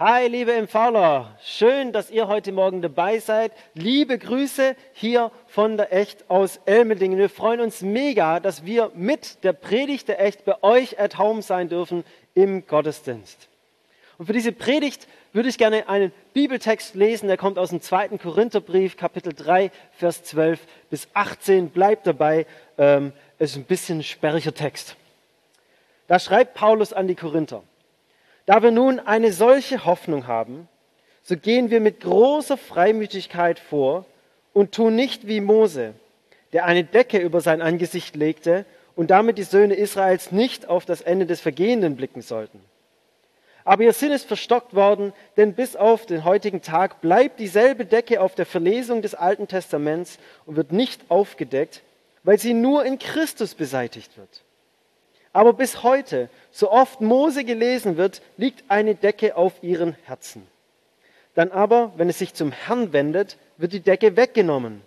Hi, liebe MVler, schön, dass ihr heute Morgen dabei seid. Liebe Grüße hier von der Echt aus Elmendingen. Wir freuen uns mega, dass wir mit der Predigt der Echt bei euch at home sein dürfen im Gottesdienst. Und für diese Predigt würde ich gerne einen Bibeltext lesen, der kommt aus dem zweiten Korintherbrief, Kapitel 3, Vers 12 bis 18. Bleibt dabei, ähm, ist ein bisschen sperriger Text. Da schreibt Paulus an die Korinther. Da wir nun eine solche Hoffnung haben, so gehen wir mit großer Freimütigkeit vor und tun nicht wie Mose, der eine Decke über sein Angesicht legte und damit die Söhne Israels nicht auf das Ende des Vergehenden blicken sollten. Aber ihr Sinn ist verstockt worden, denn bis auf den heutigen Tag bleibt dieselbe Decke auf der Verlesung des Alten Testaments und wird nicht aufgedeckt, weil sie nur in Christus beseitigt wird. Aber bis heute, so oft Mose gelesen wird, liegt eine Decke auf ihren Herzen. Dann aber, wenn es sich zum Herrn wendet, wird die Decke weggenommen.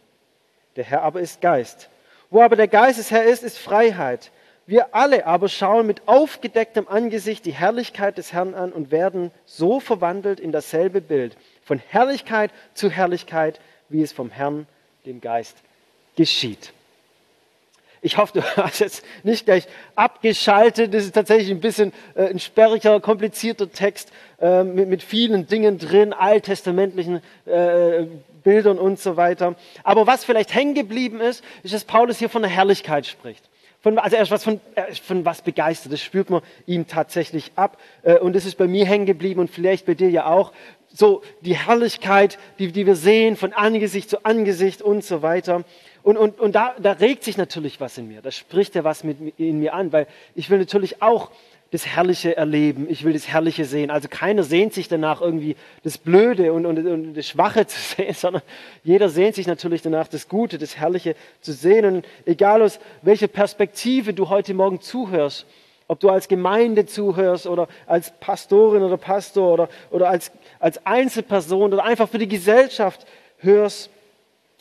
Der Herr aber ist Geist. Wo aber der Geist des Herrn ist, ist Freiheit. Wir alle aber schauen mit aufgedecktem Angesicht die Herrlichkeit des Herrn an und werden so verwandelt in dasselbe Bild, von Herrlichkeit zu Herrlichkeit, wie es vom Herrn, dem Geist, geschieht. Ich hoffe, du hast jetzt nicht gleich abgeschaltet. Das ist tatsächlich ein bisschen äh, ein sperriger, komplizierter Text äh, mit, mit, vielen Dingen drin, alttestamentlichen äh, Bildern und so weiter. Aber was vielleicht hängen geblieben ist, ist, dass Paulus hier von der Herrlichkeit spricht. Von, also er ist was von, er ist von was begeistert. Das spürt man ihm tatsächlich ab. Äh, und das ist bei mir hängen geblieben und vielleicht bei dir ja auch. So die Herrlichkeit, die, die wir sehen von Angesicht zu Angesicht und so weiter. Und, und, und da, da regt sich natürlich was in mir. Da spricht er was mit, in mir an, weil ich will natürlich auch das Herrliche erleben. Ich will das Herrliche sehen. Also keiner sehnt sich danach irgendwie das Blöde und, und, und das Schwache zu sehen, sondern jeder sehnt sich natürlich danach das Gute, das Herrliche zu sehen. Und egal aus welcher Perspektive du heute Morgen zuhörst, ob du als Gemeinde zuhörst oder als Pastorin oder Pastor oder, oder als, als Einzelperson oder einfach für die Gesellschaft hörst,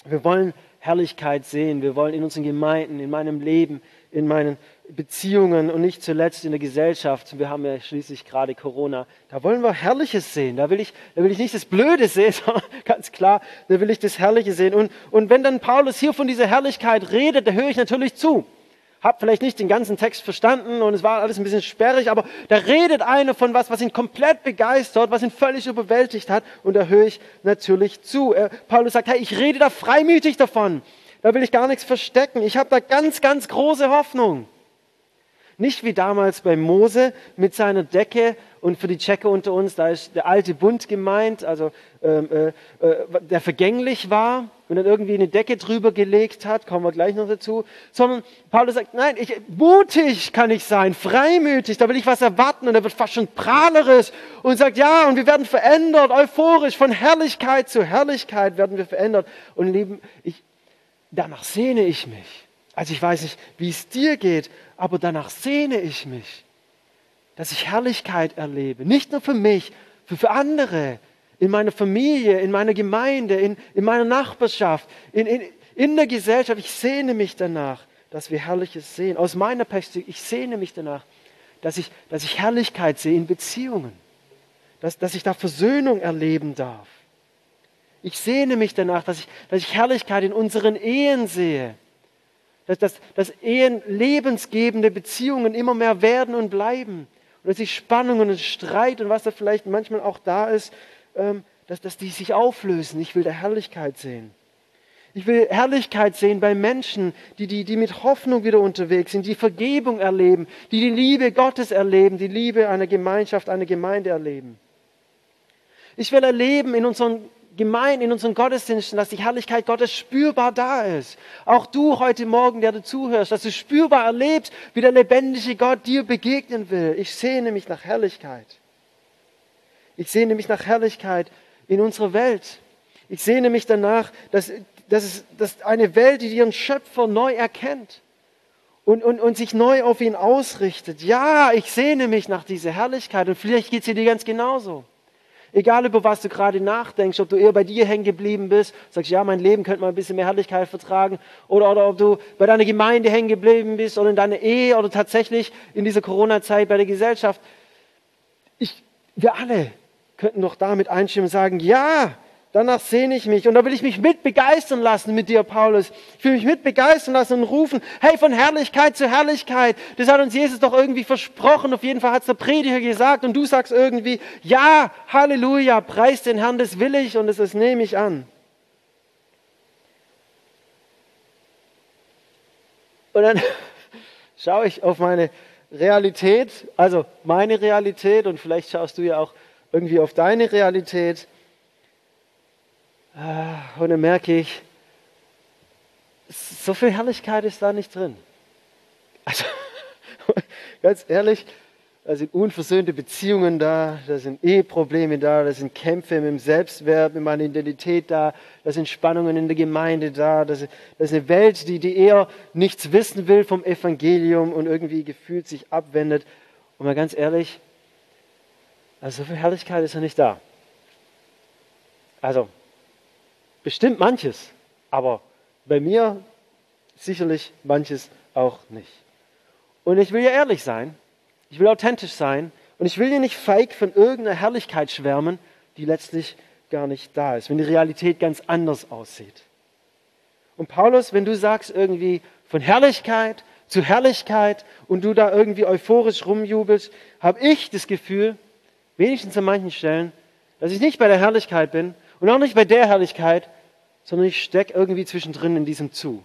wir wollen Herrlichkeit sehen. Wir wollen in unseren Gemeinden, in meinem Leben, in meinen Beziehungen und nicht zuletzt in der Gesellschaft. Wir haben ja schließlich gerade Corona. Da wollen wir Herrliches sehen. Da will ich, da will ich nicht das Blöde sehen, sondern ganz klar, da will ich das Herrliche sehen. Und, und wenn dann Paulus hier von dieser Herrlichkeit redet, da höre ich natürlich zu habe vielleicht nicht den ganzen Text verstanden und es war alles ein bisschen sperrig, aber da redet einer von was, was ihn komplett begeistert, was ihn völlig überwältigt hat und da höre ich natürlich zu. Er, Paulus sagt, hey, ich rede da freimütig davon, da will ich gar nichts verstecken, ich habe da ganz, ganz große Hoffnung. Nicht wie damals bei Mose mit seiner Decke und für die Tscheche unter uns, da ist der alte Bund gemeint, also ähm, äh, äh, der vergänglich war und dann irgendwie eine Decke drüber gelegt hat, kommen wir gleich noch dazu, sondern Paulus sagt, nein, ich, mutig kann ich sein, freimütig, da will ich was erwarten und er wird fast schon prahlerisch und sagt, ja, und wir werden verändert, euphorisch, von Herrlichkeit zu Herrlichkeit werden wir verändert und lieben, ich, danach sehne ich mich. Also ich weiß nicht, wie es dir geht, aber danach sehne ich mich, dass ich Herrlichkeit erlebe. Nicht nur für mich, für, für andere, in meiner Familie, in meiner Gemeinde, in, in meiner Nachbarschaft, in, in, in der Gesellschaft. Ich sehne mich danach, dass wir Herrliches sehen. Aus meiner Perspektive, ich sehne mich danach, dass ich, dass ich Herrlichkeit sehe in Beziehungen, dass, dass ich da Versöhnung erleben darf. Ich sehne mich danach, dass ich, dass ich Herrlichkeit in unseren Ehen sehe, dass, dass, dass Ehen lebensgebende Beziehungen immer mehr werden und bleiben. Und dass sich Spannungen und Streit und was da vielleicht manchmal auch da ist, ähm, dass, dass die sich auflösen. Ich will der Herrlichkeit sehen. Ich will Herrlichkeit sehen bei Menschen, die, die, die mit Hoffnung wieder unterwegs sind, die Vergebung erleben, die die Liebe Gottes erleben, die Liebe einer Gemeinschaft, einer Gemeinde erleben. Ich will erleben in unseren Gemeinden, in unseren Gottesdiensten, dass die Herrlichkeit Gottes spürbar da ist. Auch du heute Morgen, der du zuhörst, dass du spürbar erlebst, wie der lebendige Gott dir begegnen will. Ich sehne mich nach Herrlichkeit. Ich sehne mich nach Herrlichkeit in unserer Welt. Ich sehne mich danach, dass, dass, es, dass eine Welt, die ihren Schöpfer neu erkennt und, und, und sich neu auf ihn ausrichtet. Ja, ich sehne mich nach dieser Herrlichkeit und vielleicht geht es dir ganz genauso. Egal über was du gerade nachdenkst, ob du eher bei dir hängen geblieben bist, sagst, ja, mein Leben könnte mal ein bisschen mehr Herrlichkeit vertragen, oder, oder ob du bei deiner Gemeinde hängen geblieben bist oder in deiner Ehe oder tatsächlich in dieser Corona-Zeit bei der Gesellschaft. Ich, wir alle könnten doch damit einstimmen und sagen, ja, Danach sehne ich mich und da will ich mich mit begeistern lassen mit dir, Paulus. Ich will mich mit begeistern lassen und rufen, hey, von Herrlichkeit zu Herrlichkeit. Das hat uns Jesus doch irgendwie versprochen. Auf jeden Fall hat es der Prediger gesagt und du sagst irgendwie, ja, Halleluja, preis den Herrn, das will ich und das, das nehme ich an. Und dann schaue ich auf meine Realität, also meine Realität und vielleicht schaust du ja auch irgendwie auf deine Realität. Ah, und dann merke ich, so viel Herrlichkeit ist da nicht drin. Also, ganz ehrlich, da sind unversöhnte Beziehungen da, da sind Eheprobleme da, da sind Kämpfe mit dem Selbstwert, mit meiner Identität da, da sind Spannungen in der Gemeinde da, da ist eine Welt, die, die eher nichts wissen will vom Evangelium und irgendwie gefühlt sich abwendet. Und mal ganz ehrlich, also so viel Herrlichkeit ist ja nicht da. Also, Bestimmt manches, aber bei mir sicherlich manches auch nicht. Und ich will ja ehrlich sein, ich will authentisch sein und ich will hier nicht feig von irgendeiner Herrlichkeit schwärmen, die letztlich gar nicht da ist, wenn die Realität ganz anders aussieht. Und Paulus, wenn du sagst irgendwie von Herrlichkeit zu Herrlichkeit und du da irgendwie euphorisch rumjubelst, habe ich das Gefühl, wenigstens an manchen Stellen, dass ich nicht bei der Herrlichkeit bin, und auch nicht bei der Herrlichkeit, sondern ich stecke irgendwie zwischendrin in diesem Zu.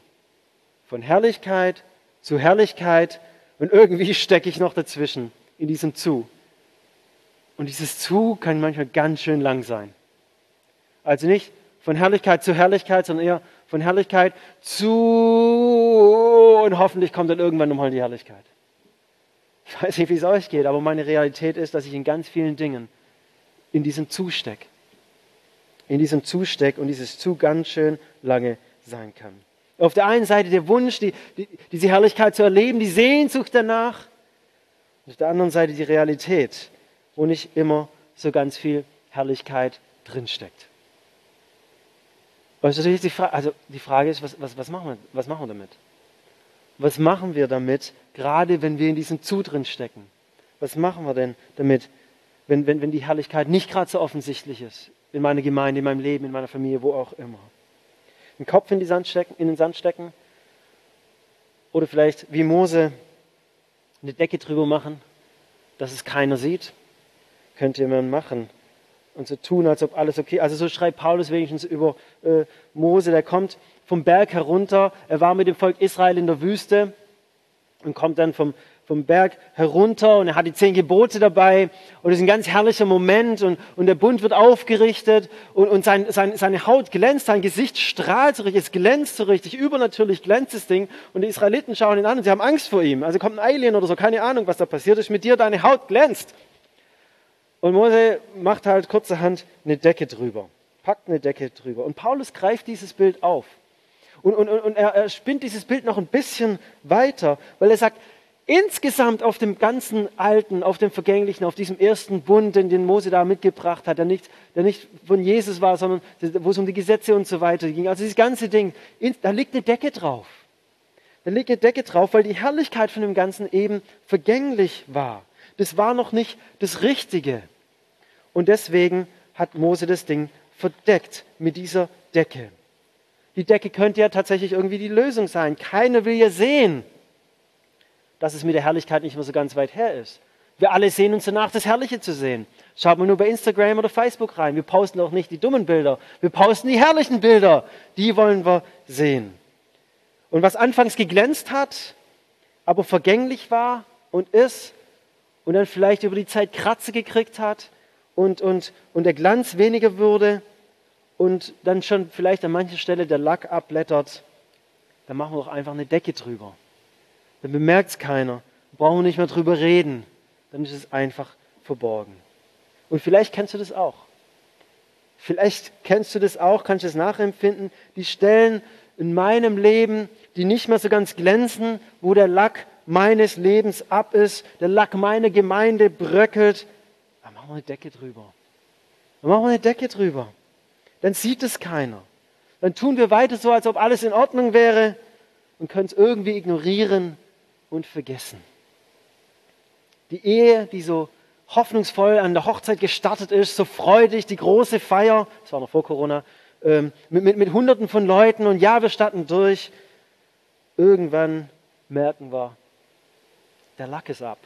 Von Herrlichkeit zu Herrlichkeit und irgendwie stecke ich noch dazwischen in diesem Zu. Und dieses Zu kann manchmal ganz schön lang sein. Also nicht von Herrlichkeit zu Herrlichkeit, sondern eher von Herrlichkeit zu und hoffentlich kommt dann irgendwann nochmal die Herrlichkeit. Ich weiß nicht, wie es euch geht, aber meine Realität ist, dass ich in ganz vielen Dingen in diesem Zu stecke in diesem Zusteck und dieses Zu ganz schön lange sein kann. Auf der einen Seite der Wunsch, die, die, diese Herrlichkeit zu erleben, die Sehnsucht danach. Und auf der anderen Seite die Realität, wo nicht immer so ganz viel Herrlichkeit drinsteckt. Und natürlich die Frage, also die Frage ist, was, was, was, machen wir, was machen wir damit? Was machen wir damit, gerade wenn wir in diesem Zu drin stecken? Was machen wir denn damit, wenn, wenn, wenn die Herrlichkeit nicht gerade so offensichtlich ist in meiner Gemeinde, in meinem Leben, in meiner Familie, wo auch immer. Den Kopf in, stecken, in den Sand stecken oder vielleicht wie Mose eine Decke drüber machen, dass es keiner sieht. Könnte man machen und so tun, als ob alles okay ist. Also so schreibt Paulus wenigstens über äh, Mose, der kommt vom Berg herunter, er war mit dem Volk Israel in der Wüste und kommt dann vom, vom Berg herunter und er hat die zehn Gebote dabei und es ist ein ganz herrlicher Moment und, und der Bund wird aufgerichtet und, und sein, sein, seine Haut glänzt, sein Gesicht strahlt so richtig, es glänzt so richtig, übernatürlich glänzt das Ding und die Israeliten schauen ihn an und sie haben Angst vor ihm. Also kommt ein Alien oder so, keine Ahnung, was da passiert ist, mit dir deine Haut glänzt. Und Mose macht halt kurzerhand eine Decke drüber, packt eine Decke drüber und Paulus greift dieses Bild auf. Und, und, und er, er spinnt dieses Bild noch ein bisschen weiter, weil er sagt, insgesamt auf dem ganzen Alten, auf dem Vergänglichen, auf diesem ersten Bund, den, den Mose da mitgebracht hat, der nicht, der nicht von Jesus war, sondern wo es um die Gesetze und so weiter ging. Also dieses ganze Ding, da liegt eine Decke drauf. Da liegt eine Decke drauf, weil die Herrlichkeit von dem Ganzen eben vergänglich war. Das war noch nicht das Richtige. Und deswegen hat Mose das Ding verdeckt mit dieser Decke. Die Decke könnte ja tatsächlich irgendwie die Lösung sein. Keiner will ja sehen, dass es mit der Herrlichkeit nicht mehr so ganz weit her ist. Wir alle sehen uns danach, das Herrliche zu sehen. Schaut mal nur bei Instagram oder Facebook rein. Wir posten auch nicht die dummen Bilder. Wir posten die herrlichen Bilder. Die wollen wir sehen. Und was anfangs geglänzt hat, aber vergänglich war und ist und dann vielleicht über die Zeit Kratze gekriegt hat und, und, und der Glanz weniger würde und dann schon vielleicht an mancher Stelle der Lack abblättert, dann machen wir doch einfach eine Decke drüber dann bemerkt es keiner. Brauchen wir nicht mehr drüber reden. Dann ist es einfach verborgen. Und vielleicht kennst du das auch. Vielleicht kennst du das auch, kannst du es nachempfinden. Die Stellen in meinem Leben, die nicht mehr so ganz glänzen, wo der Lack meines Lebens ab ist, der Lack meiner Gemeinde bröckelt. Da machen wir eine Decke drüber. Dann machen wir eine Decke drüber. Dann sieht es keiner. Dann tun wir weiter so, als ob alles in Ordnung wäre und können es irgendwie ignorieren und vergessen. Die Ehe, die so hoffnungsvoll an der Hochzeit gestartet ist, so freudig, die große Feier, das war noch vor Corona, ähm, mit, mit, mit Hunderten von Leuten und ja, wir starten durch. Irgendwann merken wir, der Lack ist ab.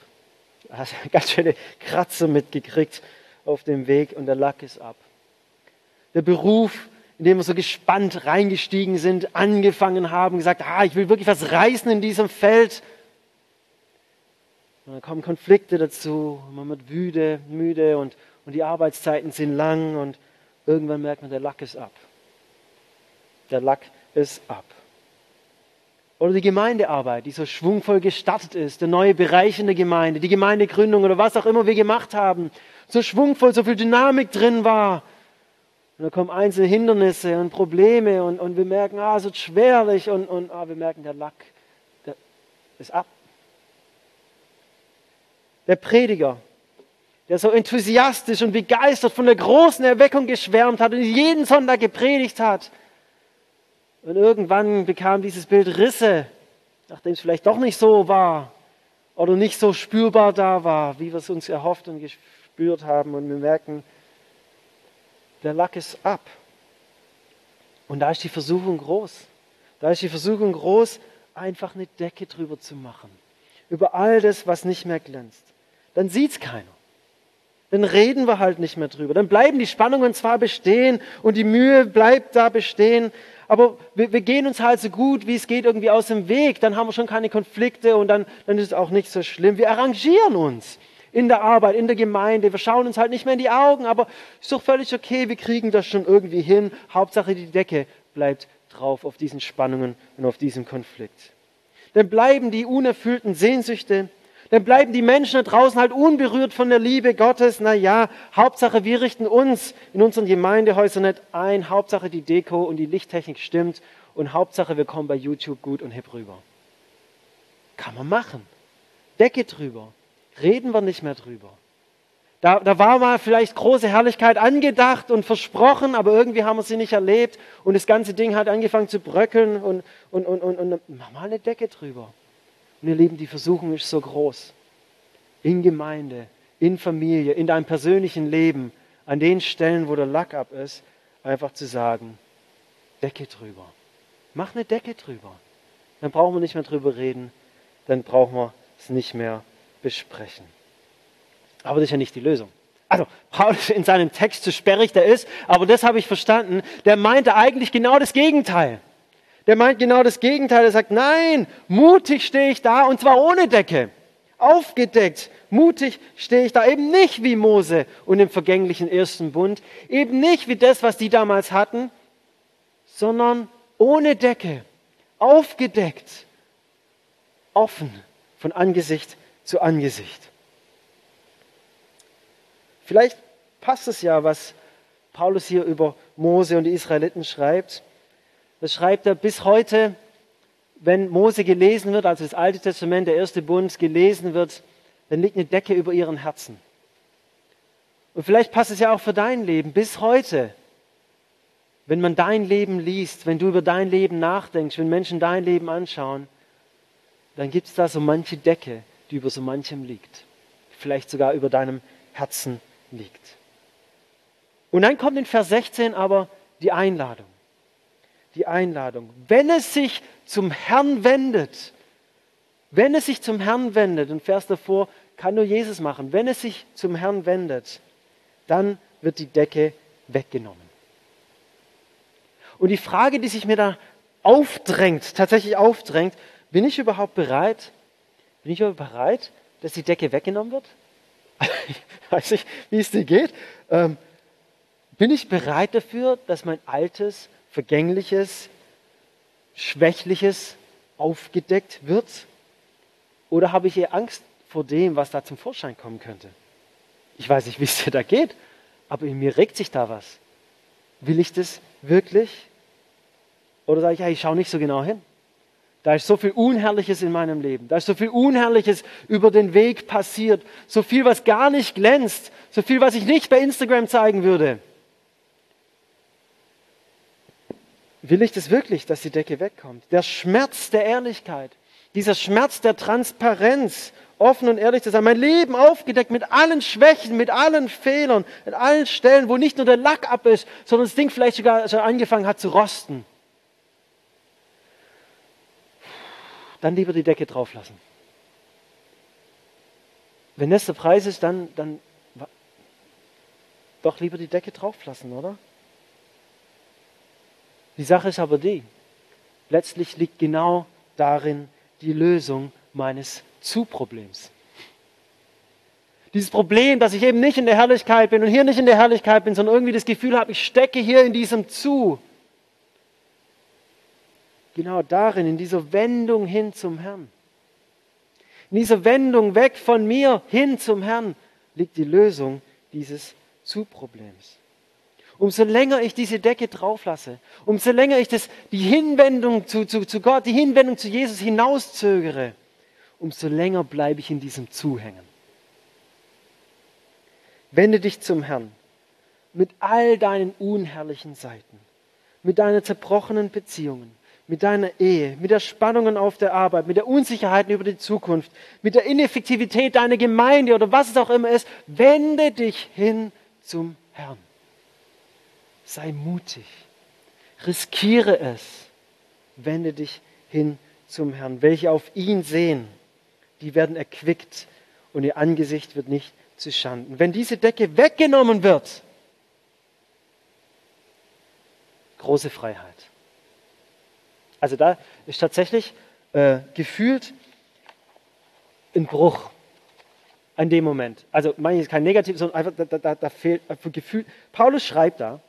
Hast ganz schöne Kratzer mitgekriegt auf dem Weg und der Lack ist ab. Der Beruf, in dem wir so gespannt reingestiegen sind, angefangen haben, gesagt, ah, ich will wirklich was reißen in diesem Feld. Und dann kommen Konflikte dazu, man wird müde, müde und, und die Arbeitszeiten sind lang und irgendwann merkt man, der Lack ist ab. Der Lack ist ab. Oder die Gemeindearbeit, die so schwungvoll gestartet ist, der neue Bereich in der Gemeinde, die Gemeindegründung oder was auch immer wir gemacht haben, so schwungvoll, so viel Dynamik drin war. Und da kommen einzelne Hindernisse und Probleme und, und wir merken, ah, es wird schwerlich und, und ah, wir merken, der Lack der ist ab der Prediger, der so enthusiastisch und begeistert von der großen Erweckung geschwärmt hat und jeden Sonntag gepredigt hat. Und irgendwann bekam dieses Bild Risse, nachdem es vielleicht doch nicht so war oder nicht so spürbar da war, wie wir es uns erhofft und gespürt haben. Und wir merken, der Lack ist ab. Und da ist die Versuchung groß. Da ist die Versuchung groß, einfach eine Decke drüber zu machen. Über all das, was nicht mehr glänzt dann sieht es keiner. Dann reden wir halt nicht mehr drüber. Dann bleiben die Spannungen zwar bestehen und die Mühe bleibt da bestehen, aber wir, wir, gehen uns halt so gut, wie es geht, irgendwie aus dem Weg. Dann haben wir schon keine Konflikte und dann, dann ist es auch nicht so schlimm. Wir arrangieren uns in der Arbeit, in der Gemeinde. Wir schauen uns halt nicht mehr in die Augen, aber ist doch völlig okay. Wir kriegen das schon irgendwie hin. Hauptsache die Decke bleibt drauf auf diesen Spannungen und auf diesem Konflikt. Dann bleiben die unerfüllten Sehnsüchte, dann bleiben die Menschen da draußen halt unberührt von der Liebe Gottes. Na ja, Hauptsache wir richten uns in unseren Gemeindehäusern nicht ein. Hauptsache die Deko und die Lichttechnik stimmt. Und Hauptsache wir kommen bei YouTube gut und hip rüber. Kann man machen. Decke drüber. Reden wir nicht mehr drüber. Da, da war mal vielleicht große Herrlichkeit angedacht und versprochen, aber irgendwie haben wir sie nicht erlebt und das ganze Ding hat angefangen zu bröckeln und, und, und, und, und mach mal eine Decke drüber. Und ihr Lieben, die Versuchung ist so groß. In Gemeinde, in Familie, in deinem persönlichen Leben, an den Stellen, wo der Lack ab ist, einfach zu sagen, Decke drüber. Mach eine Decke drüber. Dann brauchen wir nicht mehr drüber reden, dann brauchen wir es nicht mehr besprechen. Aber das ist ja nicht die Lösung. Also, Paulus in seinem Text, so sperrig der ist, aber das habe ich verstanden, der meinte eigentlich genau das Gegenteil der meint genau das Gegenteil. Er sagt, nein, mutig stehe ich da und zwar ohne Decke. Aufgedeckt, mutig stehe ich da eben nicht wie Mose und im vergänglichen ersten Bund, eben nicht wie das, was die damals hatten, sondern ohne Decke, aufgedeckt, offen von Angesicht zu Angesicht. Vielleicht passt es ja, was Paulus hier über Mose und die Israeliten schreibt. Das schreibt er bis heute, wenn Mose gelesen wird, also das Alte Testament, der erste Bund gelesen wird, dann liegt eine Decke über ihren Herzen. Und vielleicht passt es ja auch für dein Leben bis heute. Wenn man dein Leben liest, wenn du über dein Leben nachdenkst, wenn Menschen dein Leben anschauen, dann gibt es da so manche Decke, die über so manchem liegt. Vielleicht sogar über deinem Herzen liegt. Und dann kommt in Vers 16 aber die Einladung die Einladung. Wenn es sich zum Herrn wendet, wenn es sich zum Herrn wendet, und Vers davor kann nur Jesus machen, wenn es sich zum Herrn wendet, dann wird die Decke weggenommen. Und die Frage, die sich mir da aufdrängt, tatsächlich aufdrängt, bin ich überhaupt bereit? Bin ich überhaupt bereit, dass die Decke weggenommen wird? Ich weiß nicht, wie es dir geht. Ähm, bin ich bereit dafür, dass mein altes, Vergängliches, Schwächliches aufgedeckt wird? Oder habe ich eher Angst vor dem, was da zum Vorschein kommen könnte? Ich weiß nicht, wie es dir da geht, aber in mir regt sich da was. Will ich das wirklich? Oder sage ich, ja, ich schaue nicht so genau hin. Da ist so viel Unherrliches in meinem Leben. Da ist so viel Unherrliches über den Weg passiert. So viel, was gar nicht glänzt. So viel, was ich nicht bei Instagram zeigen würde. Will ich das wirklich, dass die Decke wegkommt? Der Schmerz der Ehrlichkeit, dieser Schmerz der Transparenz, offen und ehrlich zu sein, mein Leben aufgedeckt mit allen Schwächen, mit allen Fehlern, mit allen Stellen, wo nicht nur der Lack ab ist, sondern das Ding vielleicht sogar schon angefangen hat zu rosten. Dann lieber die Decke drauf lassen. Wenn das der Preis ist, dann, dann doch lieber die Decke drauf lassen, oder? Die Sache ist aber die, letztlich liegt genau darin die Lösung meines Zu-Problems. Dieses Problem, dass ich eben nicht in der Herrlichkeit bin und hier nicht in der Herrlichkeit bin, sondern irgendwie das Gefühl habe, ich stecke hier in diesem Zu. Genau darin, in dieser Wendung hin zum Herrn. In dieser Wendung weg von mir hin zum Herrn liegt die Lösung dieses Zu-Problems. Umso länger ich diese Decke drauf lasse, umso länger ich das, die Hinwendung zu, zu, zu Gott, die Hinwendung zu Jesus hinauszögere, umso länger bleibe ich in diesem Zuhängen. Wende dich zum Herrn mit all deinen unherrlichen Seiten, mit deinen zerbrochenen Beziehungen, mit deiner Ehe, mit der Spannungen auf der Arbeit, mit der Unsicherheiten über die Zukunft, mit der Ineffektivität deiner Gemeinde oder was es auch immer ist. Wende dich hin zum Herrn. Sei mutig. Riskiere es. Wende dich hin zum Herrn. Welche auf ihn sehen, die werden erquickt und ihr Angesicht wird nicht zu Schanden. Wenn diese Decke weggenommen wird, große Freiheit. Also da ist tatsächlich äh, gefühlt ein Bruch an dem Moment. Also meine ich kein Negativ, sondern einfach da, da, da fehlt einfach Gefühl. Paulus schreibt da,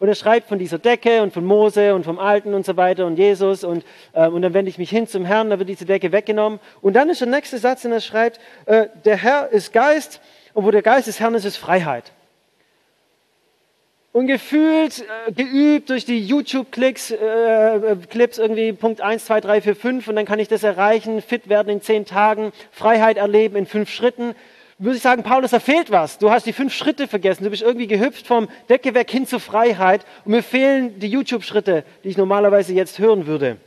und er schreibt von dieser Decke und von Mose und vom Alten und so weiter und Jesus und, äh, und dann wende ich mich hin zum Herrn, da wird diese Decke weggenommen. Und dann ist der nächste Satz, den er schreibt, äh, der Herr ist Geist und wo der Geist des Herrn ist, ist Freiheit. Und gefühlt, äh, geübt durch die YouTube-Klicks, äh, Clips irgendwie Punkt 1, 2, 3, 4, 5 und dann kann ich das erreichen, fit werden in zehn Tagen, Freiheit erleben in fünf Schritten würde ich sagen, Paulus, da fehlt was. Du hast die fünf Schritte vergessen. Du bist irgendwie gehüpft vom Decke weg hin zur Freiheit. Und mir fehlen die YouTube-Schritte, die ich normalerweise jetzt hören würde.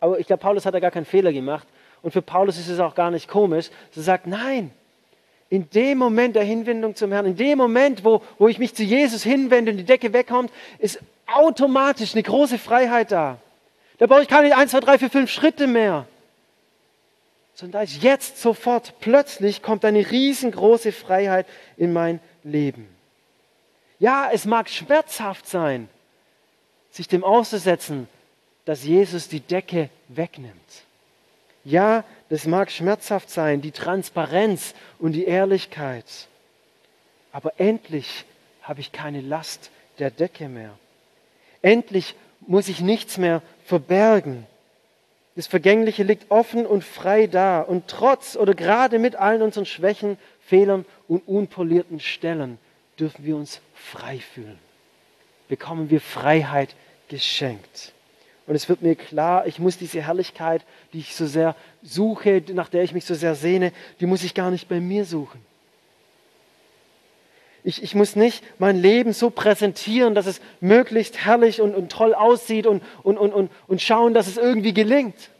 Aber ich glaube, Paulus hat da gar keinen Fehler gemacht. Und für Paulus ist es auch gar nicht komisch. Er sagt, nein, in dem Moment der Hinwendung zum Herrn, in dem Moment, wo, wo ich mich zu Jesus hinwende und die Decke wegkommt, ist automatisch eine große Freiheit da. Da brauche ich keine 1, 2, 3, 4, 5 Schritte mehr sondern da ist jetzt sofort, plötzlich kommt eine riesengroße Freiheit in mein Leben. Ja, es mag schmerzhaft sein, sich dem auszusetzen, dass Jesus die Decke wegnimmt. Ja, das mag schmerzhaft sein, die Transparenz und die Ehrlichkeit. Aber endlich habe ich keine Last der Decke mehr. Endlich muss ich nichts mehr verbergen. Das Vergängliche liegt offen und frei da. Und trotz oder gerade mit allen unseren Schwächen, Fehlern und unpolierten Stellen dürfen wir uns frei fühlen. Bekommen wir Freiheit geschenkt. Und es wird mir klar, ich muss diese Herrlichkeit, die ich so sehr suche, nach der ich mich so sehr sehne, die muss ich gar nicht bei mir suchen. Ich, ich muss nicht mein Leben so präsentieren, dass es möglichst herrlich und, und toll aussieht und, und, und, und, und schauen, dass es irgendwie gelingt.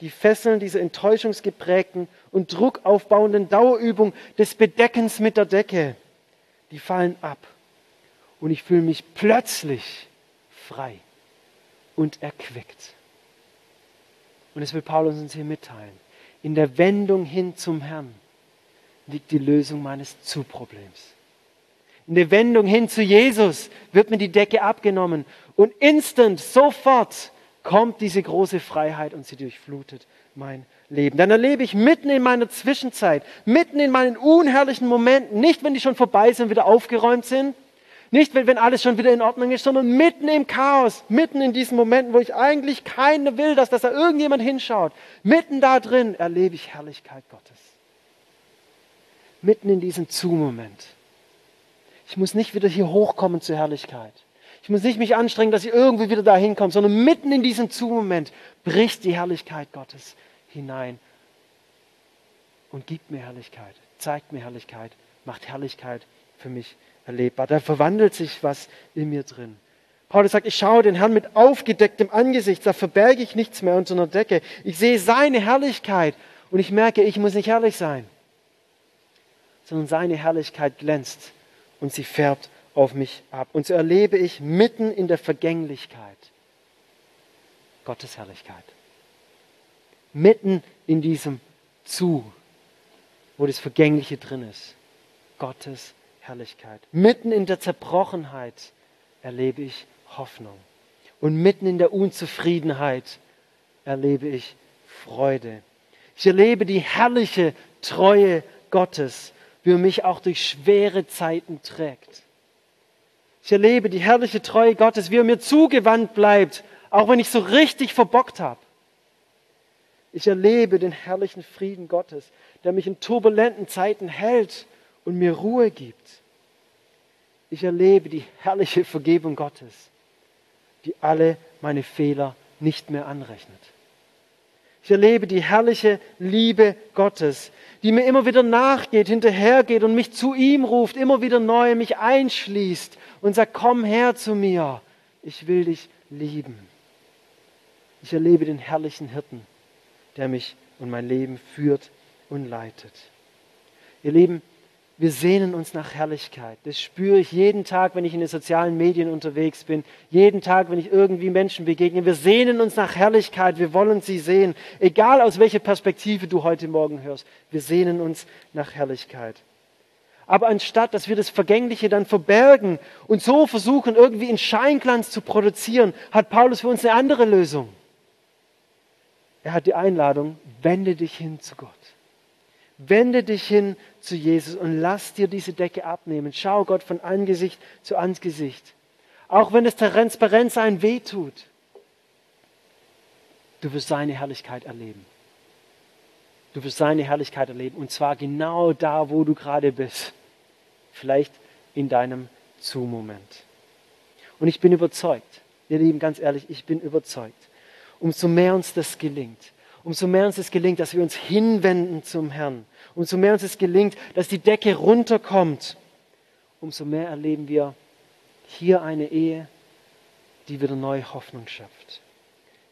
Die Fesseln dieser enttäuschungsgeprägten und druckaufbauenden Dauerübung des Bedeckens mit der Decke, die fallen ab. Und ich fühle mich plötzlich frei und erquickt. Und es will Paulus uns hier mitteilen. In der Wendung hin zum Herrn liegt die Lösung meines Zu-Problems. In der Wendung hin zu Jesus wird mir die Decke abgenommen und instant, sofort kommt diese große Freiheit und sie durchflutet mein Leben. Dann erlebe ich mitten in meiner Zwischenzeit, mitten in meinen unherrlichen Momenten, nicht wenn die schon vorbei sind, wieder aufgeräumt sind, nicht wenn, alles schon wieder in Ordnung ist, sondern mitten im Chaos, mitten in diesen Momenten, wo ich eigentlich keiner will, dass, dass da irgendjemand hinschaut, mitten da drin erlebe ich Herrlichkeit Gottes mitten in diesem Zu-Moment. Ich muss nicht wieder hier hochkommen zur Herrlichkeit. Ich muss nicht mich anstrengen, dass ich irgendwie wieder da hinkomme, sondern mitten in diesem Zu-Moment bricht die Herrlichkeit Gottes hinein und gibt mir Herrlichkeit, zeigt mir Herrlichkeit, macht Herrlichkeit für mich erlebbar. Da verwandelt sich was in mir drin. Paulus sagt, ich schaue den Herrn mit aufgedecktem Angesicht, da verberge ich nichts mehr unter einer Decke. Ich sehe seine Herrlichkeit und ich merke, ich muss nicht herrlich sein, sondern seine Herrlichkeit glänzt und sie färbt auf mich ab. Und so erlebe ich mitten in der Vergänglichkeit Gottes Herrlichkeit. Mitten in diesem Zu, wo das Vergängliche drin ist. Gottes Herrlichkeit. Mitten in der Zerbrochenheit erlebe ich Hoffnung. Und mitten in der Unzufriedenheit erlebe ich Freude. Ich erlebe die herrliche Treue Gottes, wie er mich auch durch schwere Zeiten trägt. Ich erlebe die herrliche Treue Gottes, wie er mir zugewandt bleibt, auch wenn ich so richtig verbockt habe. Ich erlebe den herrlichen Frieden Gottes, der mich in turbulenten Zeiten hält und mir Ruhe gibt. Ich erlebe die herrliche Vergebung Gottes, die alle meine Fehler nicht mehr anrechnet. Ich erlebe die herrliche Liebe Gottes, die mir immer wieder nachgeht, hinterhergeht und mich zu ihm ruft, immer wieder neu mich einschließt und sagt, komm her zu mir, ich will dich lieben. Ich erlebe den herrlichen Hirten, der mich und mein Leben führt und leitet. Ihr Lieben, wir sehnen uns nach Herrlichkeit. Das spüre ich jeden Tag, wenn ich in den sozialen Medien unterwegs bin. Jeden Tag, wenn ich irgendwie Menschen begegne. Wir sehnen uns nach Herrlichkeit. Wir wollen sie sehen. Egal aus welcher Perspektive du heute Morgen hörst. Wir sehnen uns nach Herrlichkeit. Aber anstatt, dass wir das Vergängliche dann verbergen und so versuchen, irgendwie in Scheinglanz zu produzieren, hat Paulus für uns eine andere Lösung. Er hat die Einladung, wende dich hin zu Gott. Wende dich hin zu Jesus und lass dir diese Decke abnehmen. Schau Gott von Angesicht zu Angesicht. Auch wenn es Transparenzsein wehtut. Du wirst seine Herrlichkeit erleben. Du wirst seine Herrlichkeit erleben. Und zwar genau da, wo du gerade bist. Vielleicht in deinem Zu-Moment. Und ich bin überzeugt, ihr Lieben, ganz ehrlich, ich bin überzeugt, umso mehr uns das gelingt, umso mehr uns es gelingt, dass wir uns hinwenden zum Herrn, umso mehr uns es gelingt, dass die Decke runterkommt, umso mehr erleben wir hier eine Ehe, die wieder neue Hoffnung schöpft.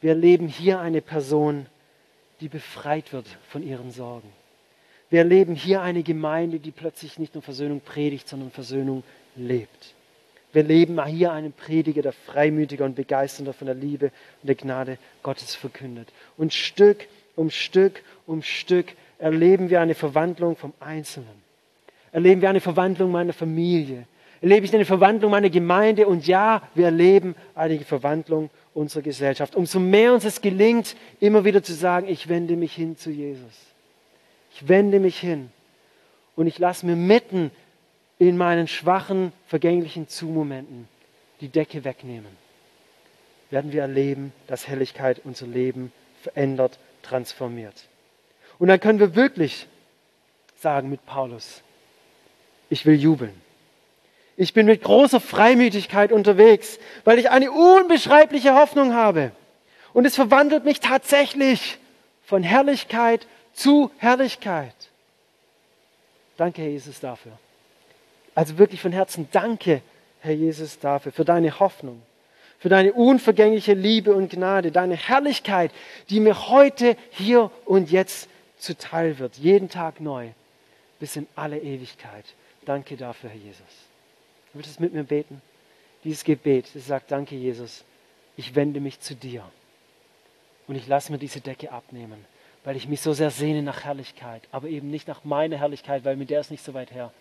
Wir erleben hier eine Person, die befreit wird von ihren Sorgen. Wir erleben hier eine Gemeinde, die plötzlich nicht nur Versöhnung predigt, sondern Versöhnung lebt. Wir leben hier einen Prediger, der freimütiger und begeisternder von der Liebe und der Gnade Gottes verkündet. Und Stück um Stück um Stück erleben wir eine Verwandlung vom Einzelnen. Erleben wir eine Verwandlung meiner Familie. Erlebe ich eine Verwandlung meiner Gemeinde. Und ja, wir erleben eine Verwandlung unserer Gesellschaft. Umso mehr uns es gelingt, immer wieder zu sagen, ich wende mich hin zu Jesus. Ich wende mich hin. Und ich lasse mir mitten in meinen schwachen, vergänglichen Zumomenten die Decke wegnehmen, werden wir erleben, dass Helligkeit unser Leben verändert, transformiert. Und dann können wir wirklich sagen mit Paulus, ich will jubeln. Ich bin mit großer Freimütigkeit unterwegs, weil ich eine unbeschreibliche Hoffnung habe. Und es verwandelt mich tatsächlich von Herrlichkeit zu Herrlichkeit. Danke, Jesus, dafür. Also wirklich von Herzen danke, Herr Jesus, dafür, für deine Hoffnung, für deine unvergängliche Liebe und Gnade, deine Herrlichkeit, die mir heute, hier und jetzt zuteil wird, jeden Tag neu, bis in alle Ewigkeit. Danke dafür, Herr Jesus. Du würdest mit mir beten? Dieses Gebet, das sagt, danke Jesus, ich wende mich zu dir und ich lasse mir diese Decke abnehmen, weil ich mich so sehr sehne nach Herrlichkeit, aber eben nicht nach meiner Herrlichkeit, weil mit der ist nicht so weit her,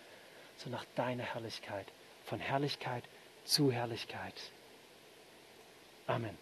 so nach deiner Herrlichkeit, von Herrlichkeit zu Herrlichkeit. Amen.